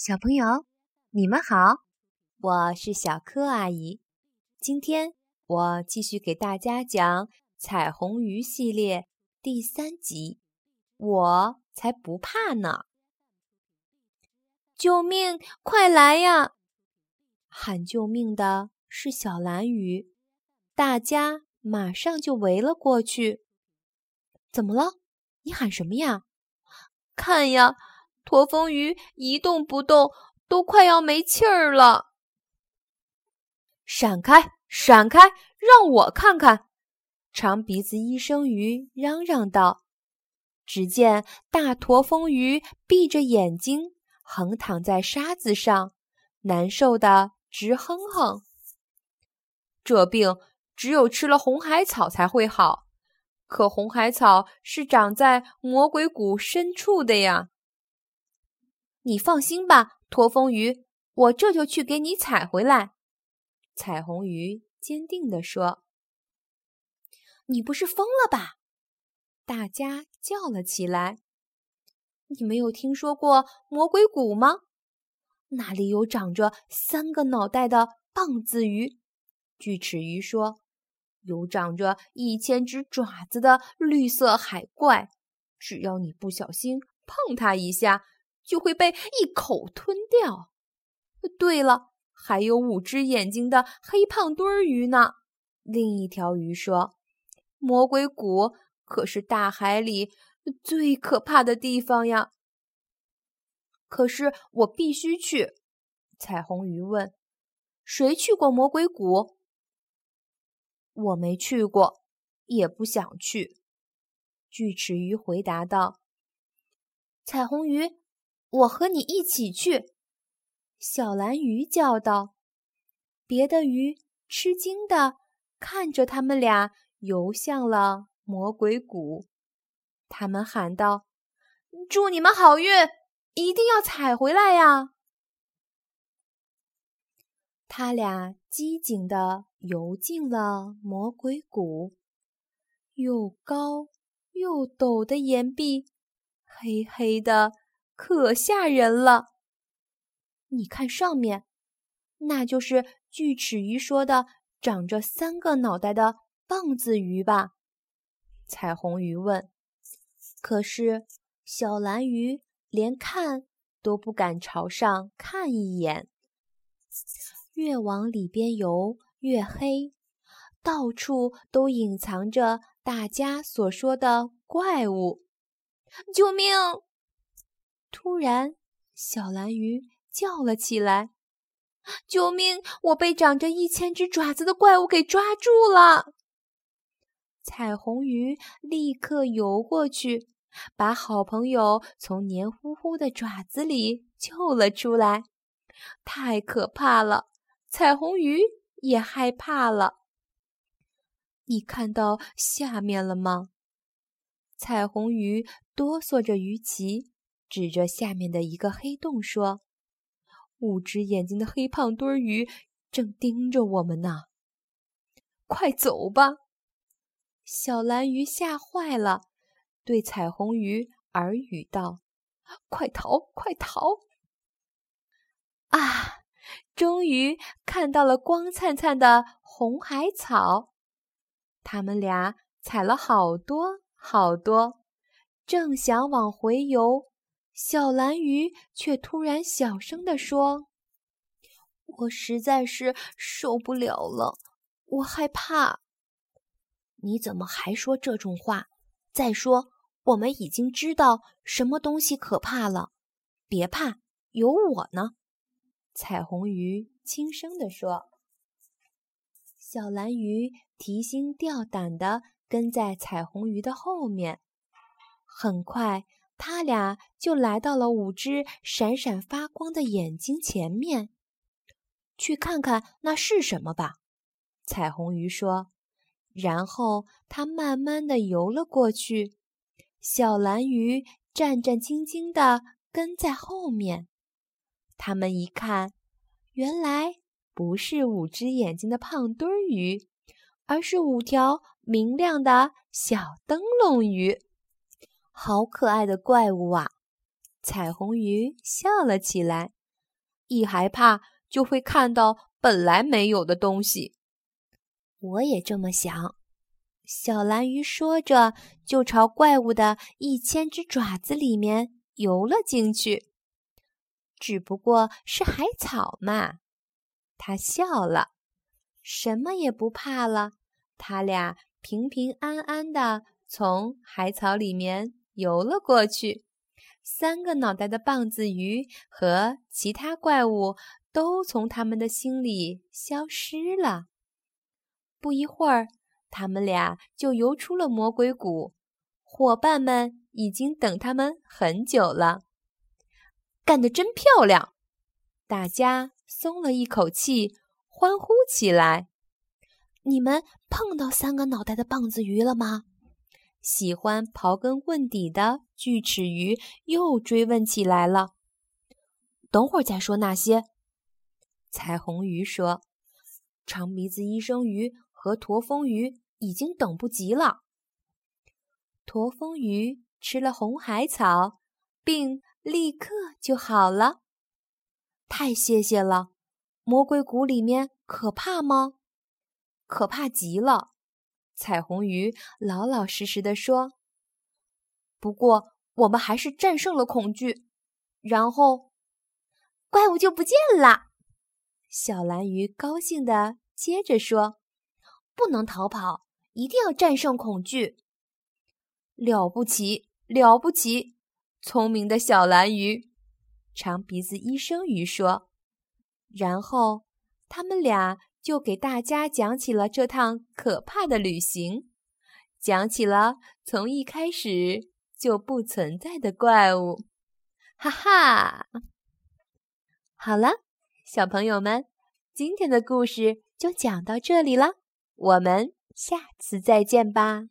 小朋友，你们好，我是小柯阿姨。今天我继续给大家讲《彩虹鱼》系列第三集。我才不怕呢！救命！快来呀！喊救命的是小蓝鱼，大家马上就围了过去。怎么了？你喊什么呀？看呀！驼峰鱼一动不动，都快要没气儿了。闪开，闪开，让我看看！长鼻子医生鱼嚷嚷道。只见大驼峰鱼闭着眼睛，横躺在沙子上，难受的直哼哼。这病只有吃了红海草才会好，可红海草是长在魔鬼谷深处的呀。你放心吧，驼峰鱼，我这就去给你采回来。”彩虹鱼坚定地说。“你不是疯了吧？”大家叫了起来。“你没有听说过魔鬼谷吗？那里有长着三个脑袋的棒子鱼。”锯齿鱼说，“有长着一千只爪子的绿色海怪，只要你不小心碰它一下。”就会被一口吞掉。对了，还有五只眼睛的黑胖墩儿鱼呢。另一条鱼说：“魔鬼谷可是大海里最可怕的地方呀。”可是我必须去。彩虹鱼问：“谁去过魔鬼谷？”我没去过，也不想去。锯齿鱼回答道：“彩虹鱼。”我和你一起去，小蓝鱼叫道。别的鱼吃惊的看着他们俩游向了魔鬼谷。他们喊道：“祝你们好运，一定要采回来呀！”他俩机警的游进了魔鬼谷，又高又陡的岩壁，黑黑的。可吓人了！你看上面，那就是锯齿鱼说的长着三个脑袋的棒子鱼吧？彩虹鱼问。可是小蓝鱼连看都不敢朝上看一眼。越往里边游越黑，到处都隐藏着大家所说的怪物！救命！突然，小蓝鱼叫了起来：“救命！我被长着一千只爪子的怪物给抓住了！”彩虹鱼立刻游过去，把好朋友从黏糊糊的爪子里救了出来。太可怕了，彩虹鱼也害怕了。你看到下面了吗？彩虹鱼哆嗦着鱼鳍。指着下面的一个黑洞说：“五只眼睛的黑胖墩儿鱼正盯着我们呢，快走吧！”小蓝鱼吓坏了，对彩虹鱼耳语道：“快逃，快逃！”啊，终于看到了光灿灿的红海草，他们俩采了好多好多，正想往回游。小蓝鱼却突然小声地说：“我实在是受不了了，我害怕。”你怎么还说这种话？再说，我们已经知道什么东西可怕了。别怕，有我呢。”彩虹鱼轻声地说。小蓝鱼提心吊胆地跟在彩虹鱼的后面，很快。他俩就来到了五只闪闪发光的眼睛前面，去看看那是什么吧。彩虹鱼说。然后它慢慢的游了过去，小蓝鱼战战兢兢的跟在后面。他们一看，原来不是五只眼睛的胖墩鱼，而是五条明亮的小灯笼鱼。好可爱的怪物啊！彩虹鱼笑了起来，一害怕就会看到本来没有的东西。我也这么想。小蓝鱼说着，就朝怪物的一千只爪子里面游了进去。只不过是海草嘛，他笑了，什么也不怕了。他俩平平安安的从海草里面游了过去。三个脑袋的棒子鱼和其他怪物都从他们的心里消失了。不一会儿，他们俩就游出了魔鬼谷。伙伴们已经等他们很久了。干得真漂亮！大家松了一口气，欢呼起来。你们碰到三个脑袋的棒子鱼了吗？喜欢刨根问底的锯齿鱼又追问起来了。等会儿再说那些。彩虹鱼说：“长鼻子医生鱼和驼峰鱼已经等不及了。”驼峰鱼吃了红海草，病立刻就好了。太谢谢了！魔鬼谷里面可怕吗？可怕极了。彩虹鱼老老实实的说：“不过我们还是战胜了恐惧，然后怪物就不见了。”小蓝鱼高兴的接着说：“不能逃跑，一定要战胜恐惧。”了不起，了不起！聪明的小蓝鱼，长鼻子医生鱼说。然后他们俩。就给大家讲起了这趟可怕的旅行，讲起了从一开始就不存在的怪物，哈哈！好了，小朋友们，今天的故事就讲到这里了，我们下次再见吧。